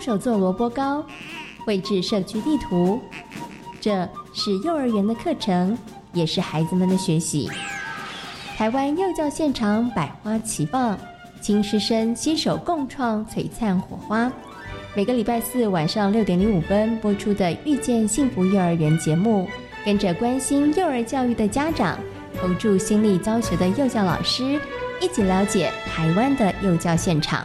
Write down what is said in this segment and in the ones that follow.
手做萝卜糕，绘制社区地图，这是幼儿园的课程，也是孩子们的学习。台湾幼教现场百花齐放，亲师生携手共创璀璨火花。每个礼拜四晚上六点零五分播出的《遇见幸福幼儿园》节目，跟着关心幼儿教育的家长。投注心力教学的幼教老师，一起了解台湾的幼教现场。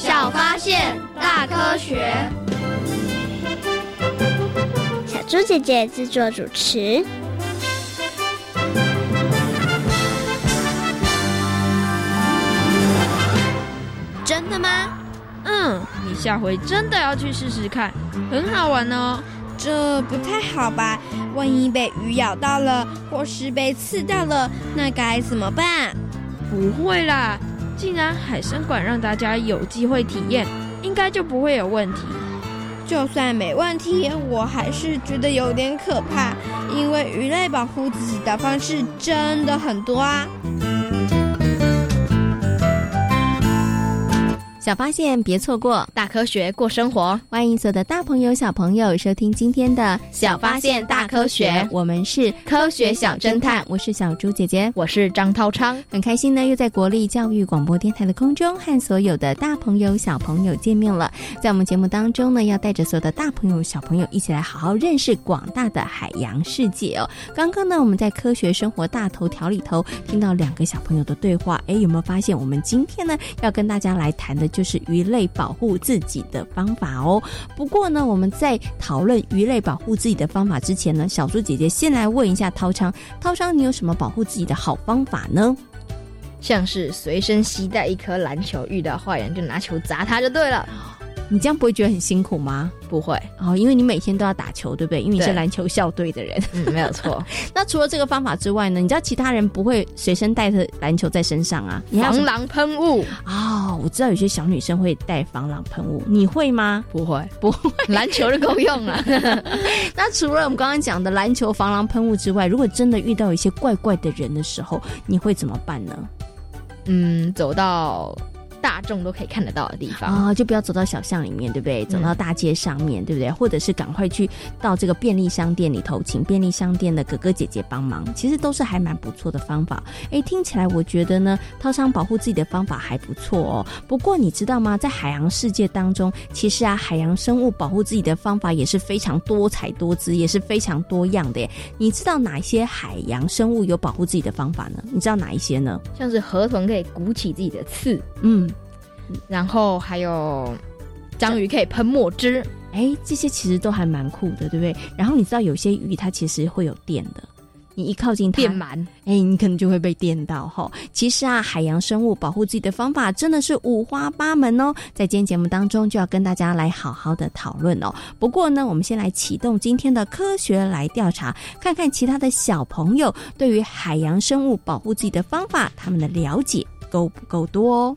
小发现，大科学。小猪姐姐制作主持。真的吗？嗯，你下回真的要去试试看，很好玩哦。这不太好吧？万一被鱼咬到了，或是被刺到了，那该怎么办？不会啦。既然海参馆让大家有机会体验，应该就不会有问题。就算没问题，我还是觉得有点可怕，因为鱼类保护自己的方式真的很多啊。小发现，别错过大科学过生活。欢迎所有的大朋友、小朋友收听今天的小发现大科学。我们是科学小侦探，我是小猪姐姐，我是张涛昌。很开心呢，又在国立教育广播电台的空中和所有的大朋友、小朋友见面了。在我们节目当中呢，要带着所有的大朋友、小朋友一起来好好认识广大的海洋世界哦。刚刚呢，我们在科学生活大头条里头听到两个小朋友的对话，哎，有没有发现我们今天呢要跟大家来谈的？就是鱼类保护自己的方法哦。不过呢，我们在讨论鱼类保护自己的方法之前呢，小猪姐姐先来问一下涛昌，涛昌，你有什么保护自己的好方法呢？像是随身携带一颗篮球，遇到坏人就拿球砸他就对了。你这样不会觉得很辛苦吗？不会哦，因为你每天都要打球，对不对？因为你是篮球校队的人，嗯，没有错。那除了这个方法之外呢？你知道其他人不会随身带着篮球在身上啊？防狼喷雾哦，我知道有些小女生会带防狼喷雾，你会吗？不会，不会，篮球就够用了。那除了我们刚刚讲的篮球防狼喷雾之外，如果真的遇到一些怪怪的人的时候，你会怎么办呢？嗯，走到。大众都可以看得到的地方啊，就不要走到小巷里面，对不对？走到大街上面对不对？或者是赶快去到这个便利商店里头，请便利商店的哥哥姐姐帮忙，其实都是还蛮不错的方法。哎，听起来我觉得呢，套商保护自己的方法还不错哦。不过你知道吗？在海洋世界当中，其实啊，海洋生物保护自己的方法也是非常多彩多姿，也是非常多样的。你知道哪一些海洋生物有保护自己的方法呢？你知道哪一些呢？像是河豚可以鼓起自己的刺，嗯。然后还有章鱼可以喷墨汁，哎，这些其实都还蛮酷的，对不对？然后你知道有些鱼它其实会有电的。你一靠近它，电鳗，哎，你可能就会被电到哈。其实啊，海洋生物保护自己的方法真的是五花八门哦。在今天节目当中，就要跟大家来好好的讨论哦。不过呢，我们先来启动今天的科学来调查，看看其他的小朋友对于海洋生物保护自己的方法，他们的了解够不够多哦。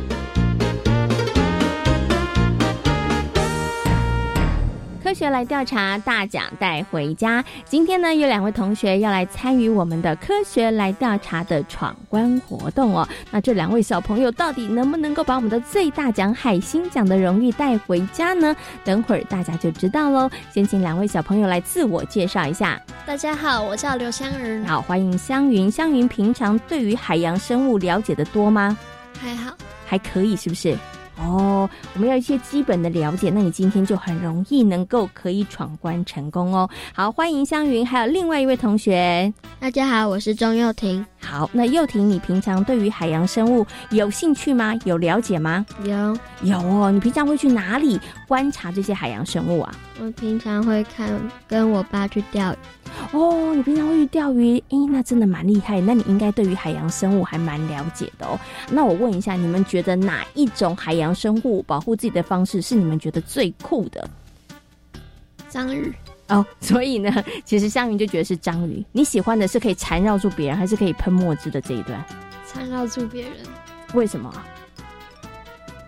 科学来调查，大奖带回家。今天呢，有两位同学要来参与我们的科学来调查的闯关活动哦。那这两位小朋友到底能不能够把我们的最大奖海星奖的荣誉带回家呢？等会儿大家就知道喽。先请两位小朋友来自我介绍一下。大家好，我叫刘香云。好，欢迎香云。香云平常对于海洋生物了解的多吗？还好，还可以，是不是？哦，我们要一些基本的了解，那你今天就很容易能够可以闯关成功哦。好，欢迎香云，还有另外一位同学，大家好，我是钟佑婷。好，那佑婷，你平常对于海洋生物有兴趣吗？有了解吗？有，有哦。你平常会去哪里观察这些海洋生物啊？我平常会看，跟我爸去钓鱼。哦，你平常会去钓鱼？诶，那真的蛮厉害。那你应该对于海洋生物还蛮了解的哦。那我问一下，你们觉得哪一种海洋生物保护自己的方式是你们觉得最酷的？章鱼。哦，所以呢，其实香云就觉得是章鱼。你喜欢的是可以缠绕住别人，还是可以喷墨汁的这一段？缠绕住别人。为什么？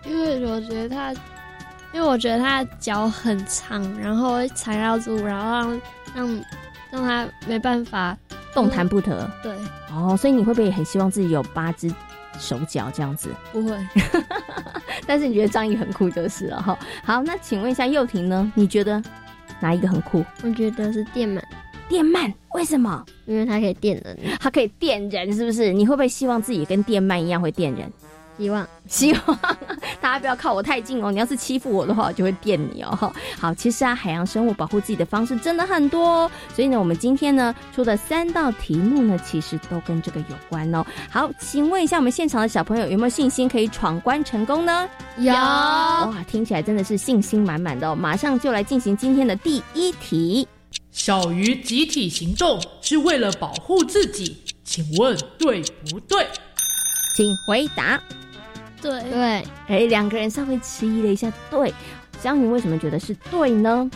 因为我觉得它，因为我觉得它脚很长，然后缠绕住，然后让让让它没办法动弹不得。对。哦，所以你会不会很希望自己有八只手脚这样子？不会。但是你觉得章鱼很酷就是了哈。好，那请问一下幼婷呢？你觉得？哪一个很酷？我觉得是电鳗。电鳗为什么？因为它可以电人，它可以电人，是不是？你会不会希望自己跟电鳗一样会电人？希望，希望大家不要靠我太近哦。你要是欺负我的话，我就会电你哦。好，其实啊，海洋生物保护自己的方式真的很多，哦。所以呢，我们今天呢出的三道题目呢，其实都跟这个有关哦。好，请问一下我们现场的小朋友有没有信心可以闯关成功呢？有哇，听起来真的是信心满满的哦。马上就来进行今天的第一题：小鱼集体行动是为了保护自己，请问对不对？请回答。对对，哎，两个人稍微迟疑了一下。对，江云为什么觉得是对呢？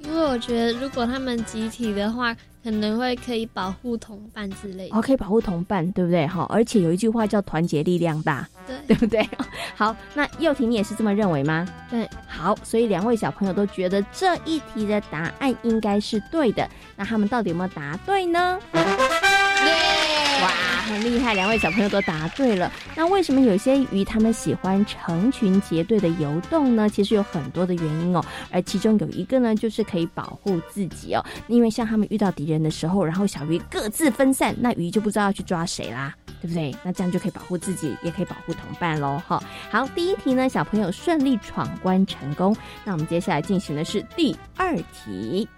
因为我觉得如果他们集体的话，可能会可以保护同伴之类的。哦，可以保护同伴，对不对？哈，而且有一句话叫“团结力量大”，对，对不对？好，那幼婷你也是这么认为吗？对，好，所以两位小朋友都觉得这一题的答案应该是对的。那他们到底有没有答对呢？哇，很厉害！两位小朋友都答对了。那为什么有些鱼它们喜欢成群结队的游动呢？其实有很多的原因哦。而其中有一个呢，就是可以保护自己哦。因为像他们遇到敌人的时候，然后小鱼各自分散，那鱼就不知道要去抓谁啦，对不对？那这样就可以保护自己，也可以保护同伴喽。哈，好，第一题呢，小朋友顺利闯关成功。那我们接下来进行的是第二题。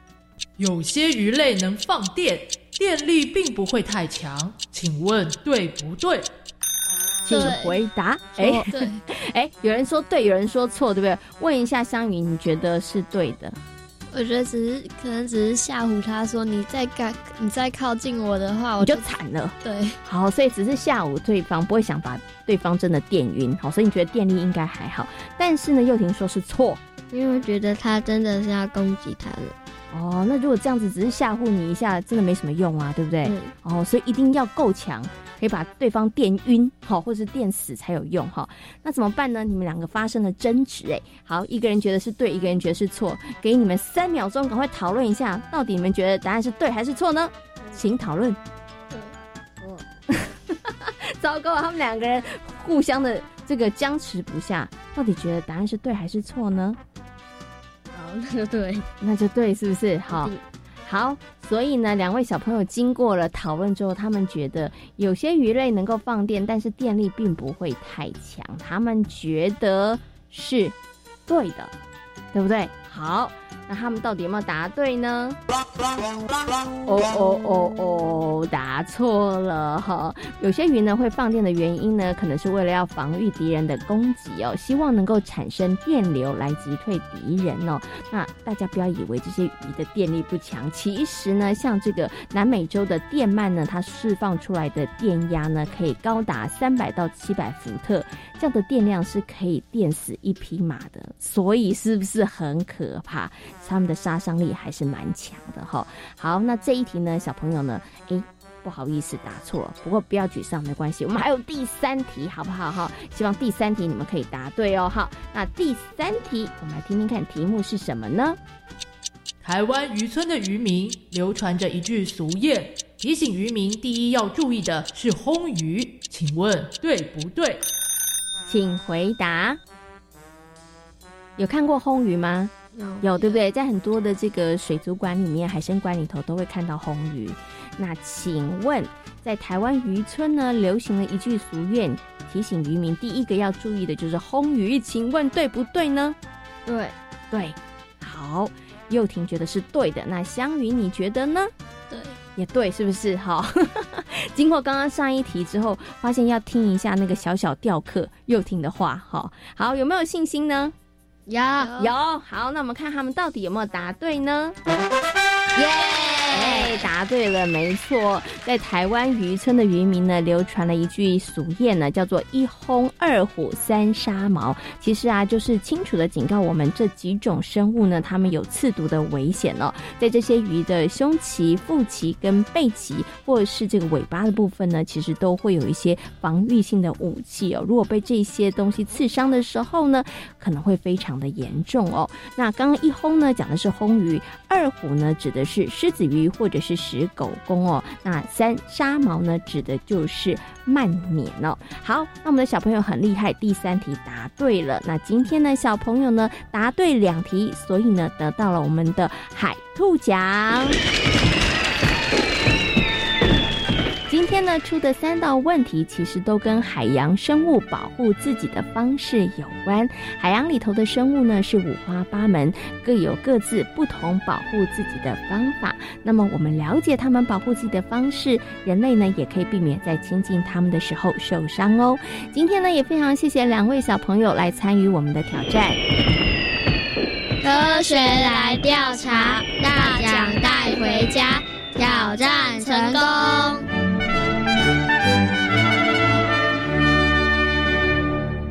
有些鱼类能放电。电力并不会太强，请问对不对？请回答。哎，对，哎，有人说对，有人说错，对不对？问一下香云，你觉得是对的？我觉得只是可能只是吓唬他，说你再干，你再靠近我的话，我就惨了。对，好，所以只是吓唬对方，不会想把对方真的电晕。好，所以你觉得电力应该还好。但是呢，又婷说是错，因为我觉得他真的是要攻击他了。哦，那如果这样子只是吓唬你一下，真的没什么用啊，对不对？哦，所以一定要够强，可以把对方电晕，好，或是电死才有用哈。那怎么办呢？你们两个发生了争执，哎，好，一个人觉得是对，一个人觉得是错，给你们三秒钟，赶快讨论一下，到底你们觉得答案是对还是错呢？请讨论。糟糕，他们两个人互相的这个僵持不下，到底觉得答案是对还是错呢？好，那就对，那就对，是不是？好，好，所以呢，两位小朋友经过了讨论之后，他们觉得有些鱼类能够放电，但是电力并不会太强，他们觉得是对的，对不对？好。那他们到底有没有答对呢？哦哦哦哦，答错了哈。有些鱼呢会放电的原因呢，可能是为了要防御敌人的攻击哦，希望能够产生电流来击退敌人哦。那大家不要以为这些鱼的电力不强，其实呢，像这个南美洲的电鳗呢，它释放出来的电压呢，可以高达三百到七百伏特，这样的电量是可以电死一匹马的，所以是不是很可怕？他们的杀伤力还是蛮强的哈。好，那这一题呢，小朋友呢，哎，不好意思答错了，不过不要沮丧，没关系，我们还有第三题，好不好哈？希望第三题你们可以答对哦。好，那第三题，我们来听听看题目是什么呢？台湾渔村的渔民流传着一句俗谚，提醒渔民第一要注意的是轰鱼，请问对不对？请回答。有看过轰鱼吗？有对不对？在很多的这个水族馆里面、海参馆里头都会看到红鱼。那请问，在台湾渔村呢，流行了一句俗谚，提醒渔民第一个要注意的就是红鱼。请问对不对呢？对，对，好，幼婷觉得是对的。那香鱼你觉得呢？对，也对，是不是？好，经过刚刚上一题之后，发现要听一下那个小小调课幼婷的话。好，好，有没有信心呢？有有好，那我们看他们到底有没有答对呢？耶，答对了，没错，在台湾渔村的渔民呢，流传了一句俗谚呢，叫做“一轰二虎三杀毛”。其实啊，就是清楚的警告我们这几种生物呢，它们有刺毒的危险哦。在这些鱼的胸鳍、腹鳍跟背鳍，或者是这个尾巴的部分呢，其实都会有一些防御性的武器哦。如果被这些东西刺伤的时候呢，可能会非常的严重哦。那刚刚一轰呢，讲的是轰鱼；二虎呢，指的是狮子鱼或者是石狗公哦，那三沙毛呢，指的就是慢捻哦。好，那我们的小朋友很厉害，第三题答对了。那今天呢，小朋友呢答对两题，所以呢得到了我们的海兔奖。今天呢出的三道问题，其实都跟海洋生物保护自己的方式有关。海洋里头的生物呢是五花八门，各有各自不同保护自己的方法。那么我们了解他们保护自己的方式，人类呢也可以避免在亲近他们的时候受伤哦。今天呢也非常谢谢两位小朋友来参与我们的挑战。科学来调查，大奖带回家，挑战成功。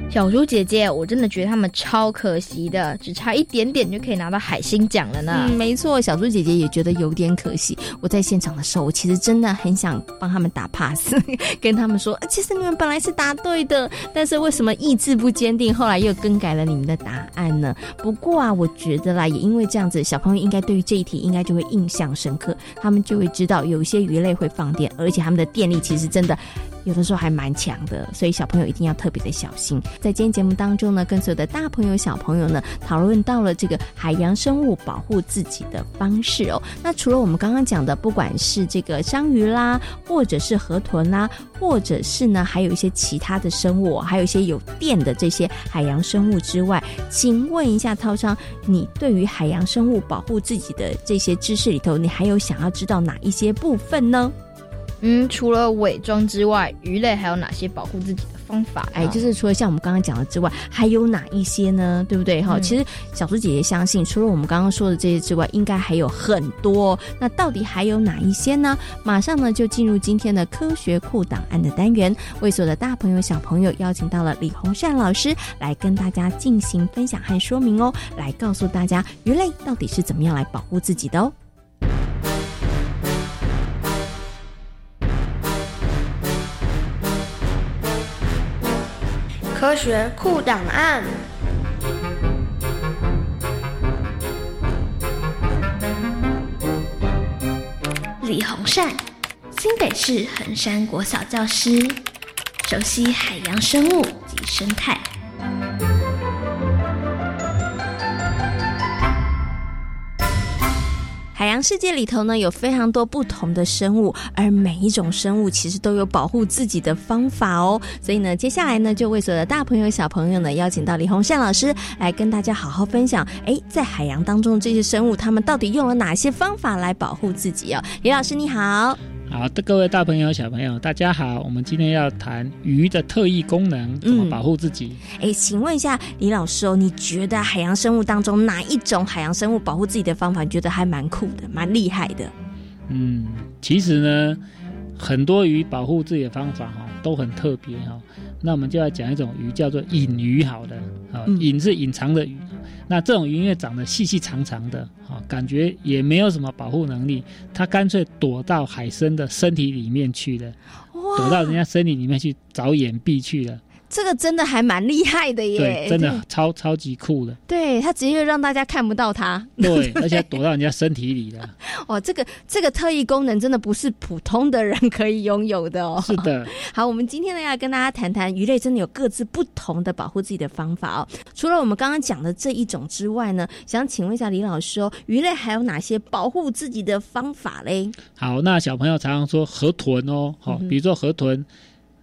小猪姐姐，我真的觉得他们超可惜的，只差一点点就可以拿到海星奖了呢。嗯，没错，小猪姐姐也觉得有点可惜。我在现场的时候，我其实真的很想帮他们打 pass，跟他们说，其实你们本来是答对的，但是为什么意志不坚定，后来又更改了你们的答案呢？不过啊，我觉得啦，也因为这样子，小朋友应该对于这一题应该就会印象深刻，他们就会知道有一些鱼类会放电，而且他们的电力其实真的。有的时候还蛮强的，所以小朋友一定要特别的小心。在今天节目当中呢，跟所有的大朋友、小朋友呢讨论到了这个海洋生物保护自己的方式哦。那除了我们刚刚讲的，不管是这个章鱼啦，或者是河豚啦，或者是呢还有一些其他的生物，还有一些有电的这些海洋生物之外，请问一下涛昌，你对于海洋生物保护自己的这些知识里头，你还有想要知道哪一些部分呢？嗯，除了伪装之外，鱼类还有哪些保护自己的方法。哎，就是除了像我们刚刚讲的之外，还有哪一些呢？对不对？哈，其实小猪姐姐相信，除了我们刚刚说的这些之外，应该还有很多。那到底还有哪一些呢？马上呢就进入今天的科学库档案的单元，为所有的大朋友小朋友邀请到了李红善老师来跟大家进行分享和说明哦，来告诉大家鱼类到底是怎么样来保护自己的哦。科学库档案。李洪善，新北市衡山国小教师，熟悉海洋生物及生态。世界里头呢，有非常多不同的生物，而每一种生物其实都有保护自己的方法哦。所以呢，接下来呢，就为所有的大朋友、小朋友呢，邀请到李洪善老师来跟大家好好分享。哎，在海洋当中这些生物，他们到底用了哪些方法来保护自己哦？李老师你好。好的，各位大朋友、小朋友，大家好。我们今天要谈鱼的特异功能，怎么保护自己？哎，请问一下李老师哦，你觉得海洋生物当中哪一种海洋生物保护自己的方法，你觉得还蛮酷的、蛮厉害的？嗯，其实呢，很多鱼保护自己的方法哈都很特别哈。那我们就要讲一种鱼，叫做隐鱼，好的啊，隐是隐藏的鱼。那这种鱼因为长得细细长长的，啊，感觉也没有什么保护能力，它干脆躲到海参的身体里面去了，躲到人家身体里面去找掩蔽去了。这个真的还蛮厉害的耶！对，真的超超级酷的。对，它直接让大家看不到它。对，而且躲到人家身体里了。哦，这个这个特异功能真的不是普通的人可以拥有的哦。是的。好，我们今天呢要跟大家谈谈鱼类真的有各自不同的保护自己的方法哦。除了我们刚刚讲的这一种之外呢，想请问一下李老师哦，鱼类还有哪些保护自己的方法嘞？好，那小朋友常常说河豚哦，好，比如说河豚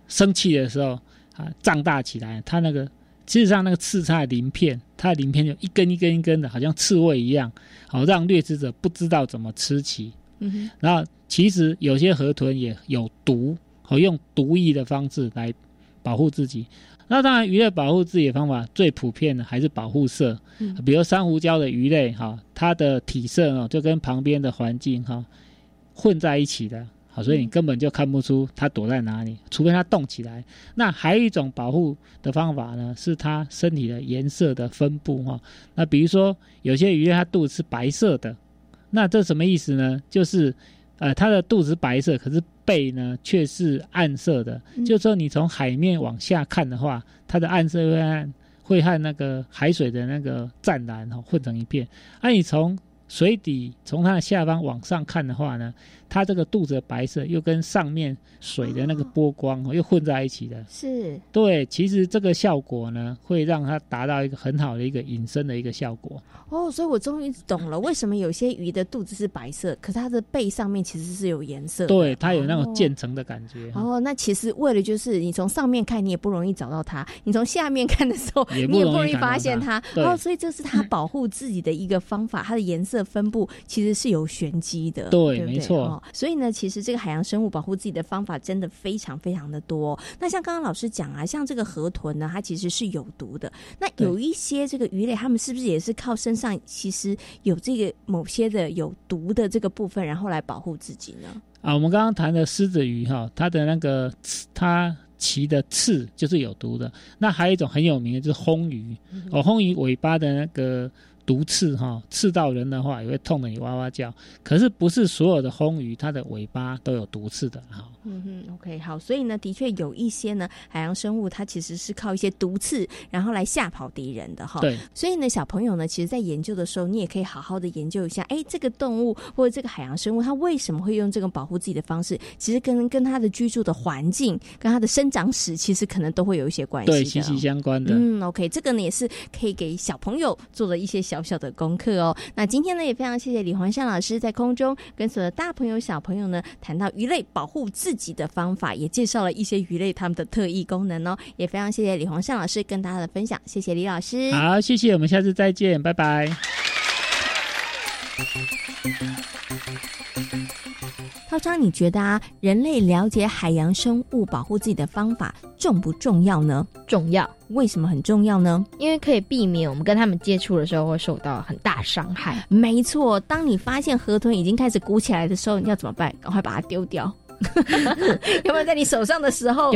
生气的时候。啊，胀大起来，它那个其实上那个刺它的鳞片，它的鳞片就一根一根一根的，好像刺猬一样，好让掠食者不知道怎么吃起。嗯哼。然后其实有些河豚也有毒，好用毒液的方式来保护自己。那当然，鱼类保护自己的方法最普遍的还是保护色，比如珊瑚礁的鱼类哈，它的体色哦就跟旁边的环境哈混在一起的。好，所以你根本就看不出它躲在哪里，除非它动起来。那还有一种保护的方法呢，是它身体的颜色的分布哈。那比如说有些鱼它肚子是白色的，那这什么意思呢？就是呃它的肚子白色，可是背呢却是暗色的。就是说你从海面往下看的话，它的暗色会暗会和那个海水的那个湛蓝哈混成一片。那你从水底从它的下方往上看的话呢？它这个肚子的白色又跟上面水的那个波光又混在一起的，是对。其实这个效果呢，会让它达到一个很好的一个隐身的一个效果。哦，所以我终于懂了，为什么有些鱼的肚子是白色，可是它的背上面其实是有颜色。对，它有那种渐层的感觉。哦，那其实为了就是你从上面看，你也不容易找到它；你从下面看的时候，你也不容易发现它。哦，所以这是它保护自己的一个方法。它的颜色分布其实是有玄机的。对，没错。所以呢，其实这个海洋生物保护自己的方法真的非常非常的多。那像刚刚老师讲啊，像这个河豚呢，它其实是有毒的。那有一些这个鱼类，它们是不是也是靠身上其实有这个某些的有毒的这个部分，然后来保护自己呢？啊，我们刚刚谈的狮子鱼哈，它的那个它鳍的刺就是有毒的。那还有一种很有名的就是红鱼哦，红鱼尾巴的那个。毒刺哈，刺到人的话也会痛的你哇哇叫。可是不是所有的红鱼它的尾巴都有毒刺的哈。嗯哼，OK，好，所以呢，的确有一些呢海洋生物它其实是靠一些毒刺，然后来吓跑敌人的哈。对。所以呢，小朋友呢，其实在研究的时候，你也可以好好的研究一下，哎，这个动物或者这个海洋生物它为什么会用这种保护自己的方式？其实跟跟它的居住的环境、跟它的生长史，其实可能都会有一些关系。对，息息相关的。嗯，OK，这个呢也是可以给小朋友做的一些小小的功课哦。那今天呢，也非常谢谢李黄山老师在空中跟所有的大朋友小朋友呢谈到鱼类保护自己的方法。也介绍了一些鱼类它们的特异功能哦，也非常谢谢李洪善老师跟大家的分享，谢谢李老师。好，谢谢，我们下次再见，拜拜。涛昌，你觉得啊，人类了解海洋生物保护自己的方法重不重要呢？重要。为什么很重要呢？因为可以避免我们跟他们接触的时候会受到很大伤害。没错，当你发现河豚已经开始鼓起来的时候，你要怎么办？赶快把它丢掉。要不然在你手上的时候，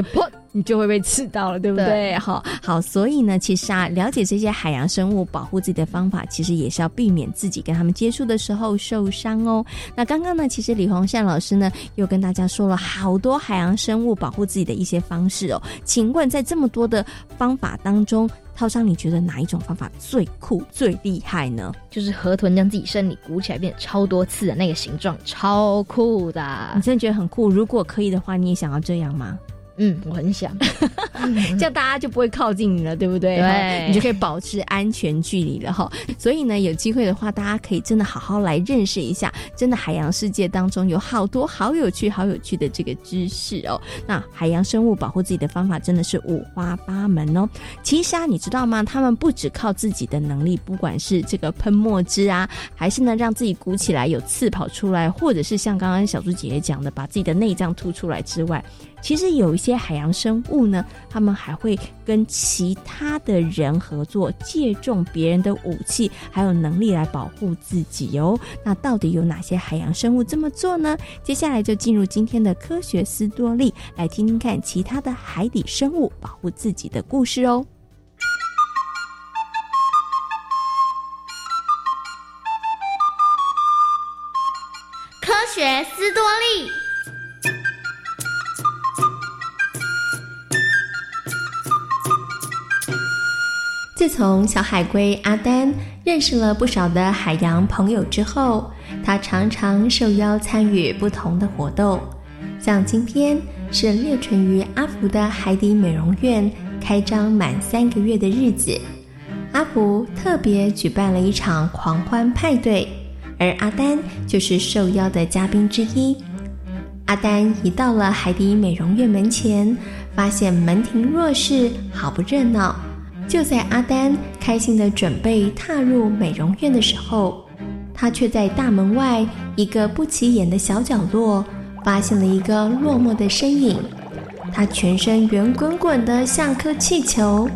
你就会被刺到了，对不对？好，好，所以呢，其实啊，了解这些海洋生物保护自己的方法，其实也是要避免自己跟他们接触的时候受伤哦。那刚刚呢，其实李洪善老师呢，又跟大家说了好多海洋生物保护自己的一些方式哦。请问，在这么多的方法当中，涛商，你觉得哪一种方法最酷、最厉害呢？就是河豚将自己身体鼓起来变超多次的那个形状，超酷的。你真的觉得很酷？如果可以的话，你也想要这样吗？嗯，我很想，这样大家就不会靠近你了，对不对？对，你就可以保持安全距离了哈。所以呢，有机会的话，大家可以真的好好来认识一下，真的海洋世界当中有好多好有趣、好有趣的这个知识哦。那海洋生物保护自己的方法真的是五花八门哦。其实啊，你知道吗？他们不只靠自己的能力，不管是这个喷墨汁啊，还是呢让自己鼓起来有刺跑出来，或者是像刚刚小猪姐姐讲的，把自己的内脏凸出来之外。其实有一些海洋生物呢，他们还会跟其他的人合作，借重别人的武器还有能力来保护自己哦。那到底有哪些海洋生物这么做呢？接下来就进入今天的科学斯多利，来听听看其他的海底生物保护自己的故事哦。科学斯多利。自从小海龟阿丹认识了不少的海洋朋友之后，他常常受邀参与不同的活动。像今天是猎存于阿福的海底美容院开张满三个月的日子，阿福特别举办了一场狂欢派对，而阿丹就是受邀的嘉宾之一。阿丹一到了海底美容院门前，发现门庭若市，好不热闹。就在阿丹开心的准备踏入美容院的时候，他却在大门外一个不起眼的小角落发现了一个落寞的身影。他全身圆滚滚的像颗气球。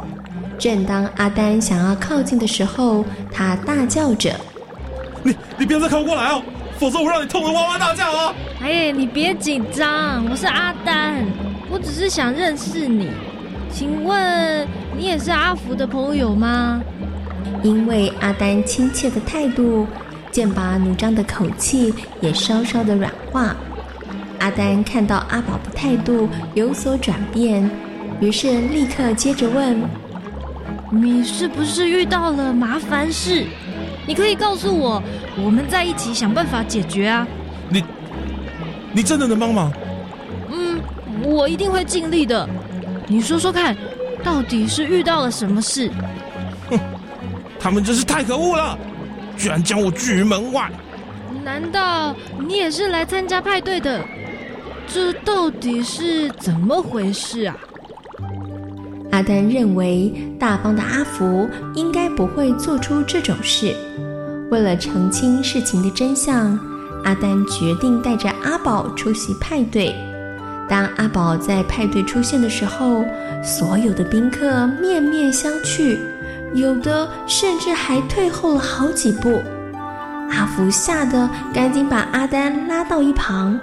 正当阿丹想要靠近的时候，他大叫着：“你你不要再靠过来哦，否则我让你痛得哇哇大叫哦！”哎，你别紧张，我是阿丹，我只是想认识你。请问你也是阿福的朋友吗？因为阿丹亲切的态度，剑拔弩张的口气也稍稍的软化。阿丹看到阿宝的态度有所转变，于是立刻接着问：“你是不是遇到了麻烦事？你可以告诉我，我们在一起想办法解决啊！”你，你真的能帮忙？嗯，我一定会尽力的。你说说看，到底是遇到了什么事？哼，他们真是太可恶了，居然将我拒于门外。难道你也是来参加派对的？这到底是怎么回事啊？阿丹认为大方的阿福应该不会做出这种事。为了澄清事情的真相，阿丹决定带着阿宝出席派对。当阿宝在派对出现的时候，所有的宾客面面相觑，有的甚至还退后了好几步。阿福吓得赶紧把阿丹拉到一旁。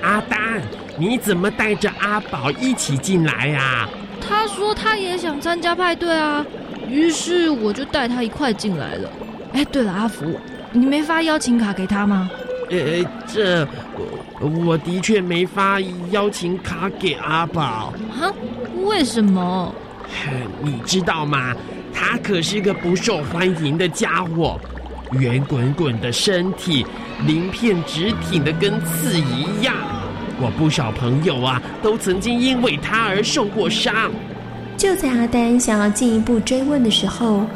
阿丹，你怎么带着阿宝一起进来呀？他说他也想参加派对啊，于是我就带他一块进来了。哎，对了，阿福，你没发邀请卡给他吗？呃，这我的确没发邀请卡给阿宝。哈？为什么？你知道吗？他可是个不受欢迎的家伙，圆滚滚的身体，鳞片直挺的跟刺一样。我不少朋友啊，都曾经因为他而受过伤。就在阿丹想要进一步追问的时候，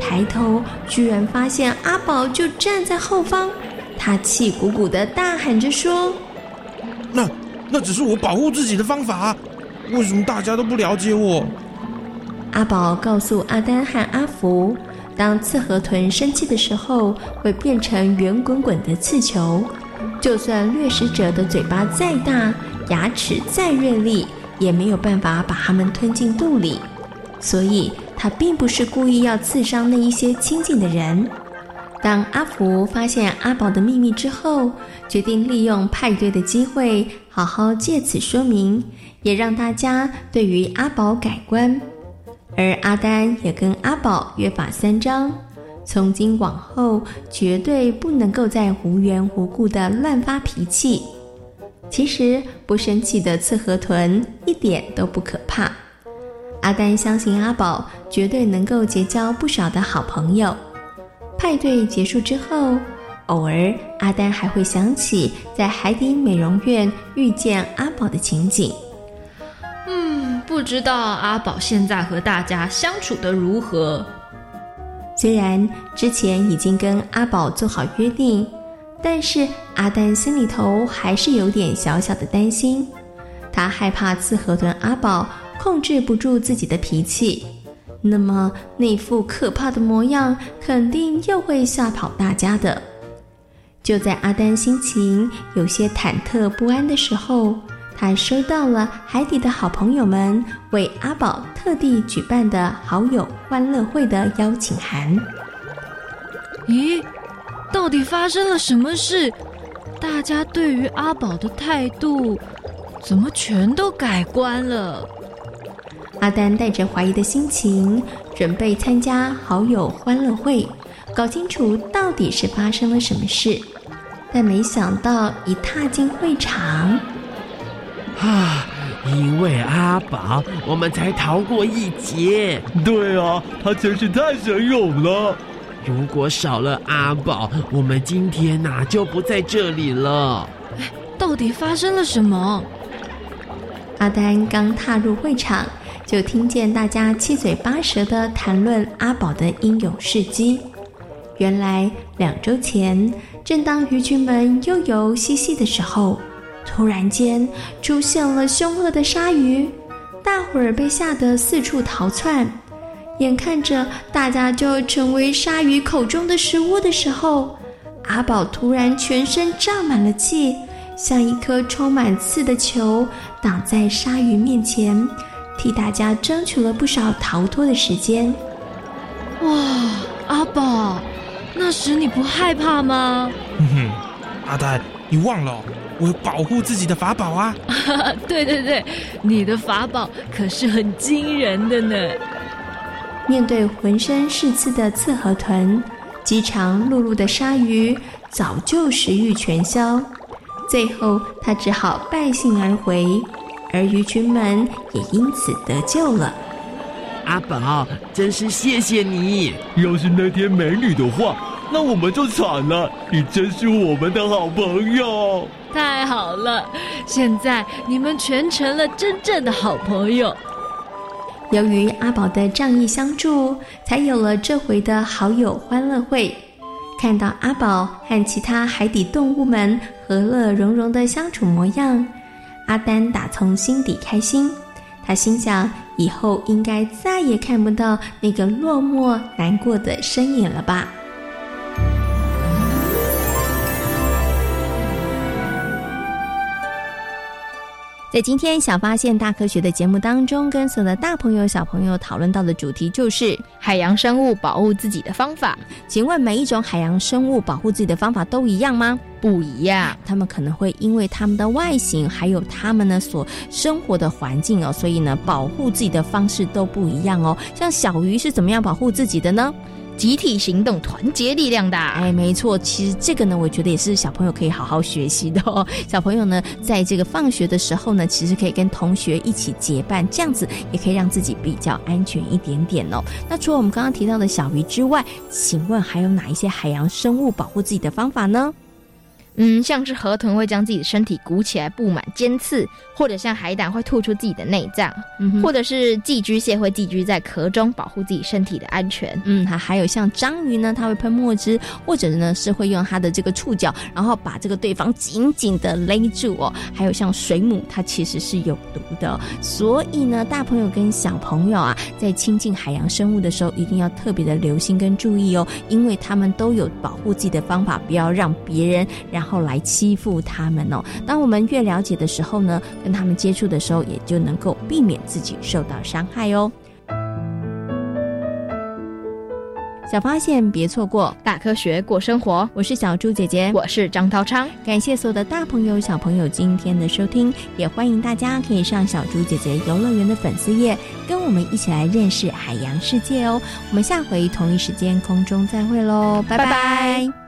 抬头居然发现阿宝就站在后方。他气鼓鼓的大喊着说：“那那只是我保护自己的方法，为什么大家都不了解我？”阿宝告诉阿丹和阿福，当刺河豚生气的时候，会变成圆滚滚的刺球。就算掠食者的嘴巴再大，牙齿再锐利，也没有办法把它们吞进肚里。所以，它并不是故意要刺伤那一些亲近的人。当阿福发现阿宝的秘密之后，决定利用派对的机会，好好借此说明，也让大家对于阿宝改观。而阿丹也跟阿宝约法三章：从今往后，绝对不能够再无缘无故的乱发脾气。其实不生气的刺河豚一点都不可怕。阿丹相信阿宝绝对能够结交不少的好朋友。派对结束之后，偶尔阿丹还会想起在海底美容院遇见阿宝的情景。嗯，不知道阿宝现在和大家相处的如何？虽然之前已经跟阿宝做好约定，但是阿丹心里头还是有点小小的担心。他害怕刺河豚阿宝控制不住自己的脾气。那么那副可怕的模样，肯定又会吓跑大家的。就在阿丹心情有些忐忑不安的时候，他收到了海底的好朋友们为阿宝特地举办的好友欢乐会的邀请函。咦，到底发生了什么事？大家对于阿宝的态度，怎么全都改观了？阿丹带着怀疑的心情，准备参加好友欢乐会，搞清楚到底是发生了什么事。但没想到一踏进会场，啊！因为阿宝，我们才逃过一劫。对啊，他真是太神勇了。如果少了阿宝，我们今天哪就不在这里了。到底发生了什么？阿丹刚踏入会场。就听见大家七嘴八舌的谈论阿宝的英勇事迹。原来两周前，正当鱼群们悠游嬉戏的时候，突然间出现了凶恶的鲨鱼，大伙儿被吓得四处逃窜。眼看着大家就要成为鲨鱼口中的食物的时候，阿宝突然全身胀满了气，像一颗充满刺的球，挡在鲨鱼面前。替大家争取了不少逃脱的时间。哇，阿宝，那时你不害怕吗？哼哼，阿呆，你忘了我有保护自己的法宝啊！对对对，你的法宝可是很惊人的呢。面对浑身是刺的刺河豚，饥肠辘辘的鲨鱼早就食欲全消，最后他只好败兴而回。而鱼群们也因此得救了。阿宝，真是谢谢你！要是那天没你的话，那我们就惨了。你真是我们的好朋友。太好了，现在你们全成了真正的好朋友。由于阿宝的仗义相助，才有了这回的好友欢乐会。看到阿宝和其他海底动物们和乐融融的相处模样。阿丹打从心底开心，他心想以后应该再也看不到那个落寞难过的身影了吧。在今天小发现大科学的节目当中，跟所有的大朋友小朋友讨论到的主题就是海洋生物保护自己的方法。请问每一种海洋生物保护自己的方法都一样吗？不一样，它们可能会因为它们的外形，还有它们呢所生活的环境哦，所以呢保护自己的方式都不一样哦。像小鱼是怎么样保护自己的呢？集体行动，团结力量的。哎，没错，其实这个呢，我觉得也是小朋友可以好好学习的哦。小朋友呢，在这个放学的时候呢，其实可以跟同学一起结伴，这样子也可以让自己比较安全一点点哦。那除了我们刚刚提到的小鱼之外，请问还有哪一些海洋生物保护自己的方法呢？嗯，像是河豚会将自己的身体鼓起来，布满尖刺，或者像海胆会吐出自己的内脏，嗯或者是寄居蟹会寄居在壳中，保护自己身体的安全。嗯，还还有像章鱼呢，它会喷墨汁，或者呢是会用它的这个触角，然后把这个对方紧紧的勒住哦。还有像水母，它其实是有毒的，所以呢，大朋友跟小朋友啊，在亲近海洋生物的时候，一定要特别的留心跟注意哦，因为他们都有保护自己的方法，不要让别人然后来欺负他们哦。当我们越了解的时候呢，跟他们接触的时候，也就能够避免自己受到伤害哦。小发现别错过，大科学过生活。我是小猪姐姐，我是张涛昌。感谢所有的大朋友、小朋友今天的收听，也欢迎大家可以上小猪姐姐游乐园的粉丝页，跟我们一起来认识海洋世界哦。我们下回同一时间空中再会喽，拜拜。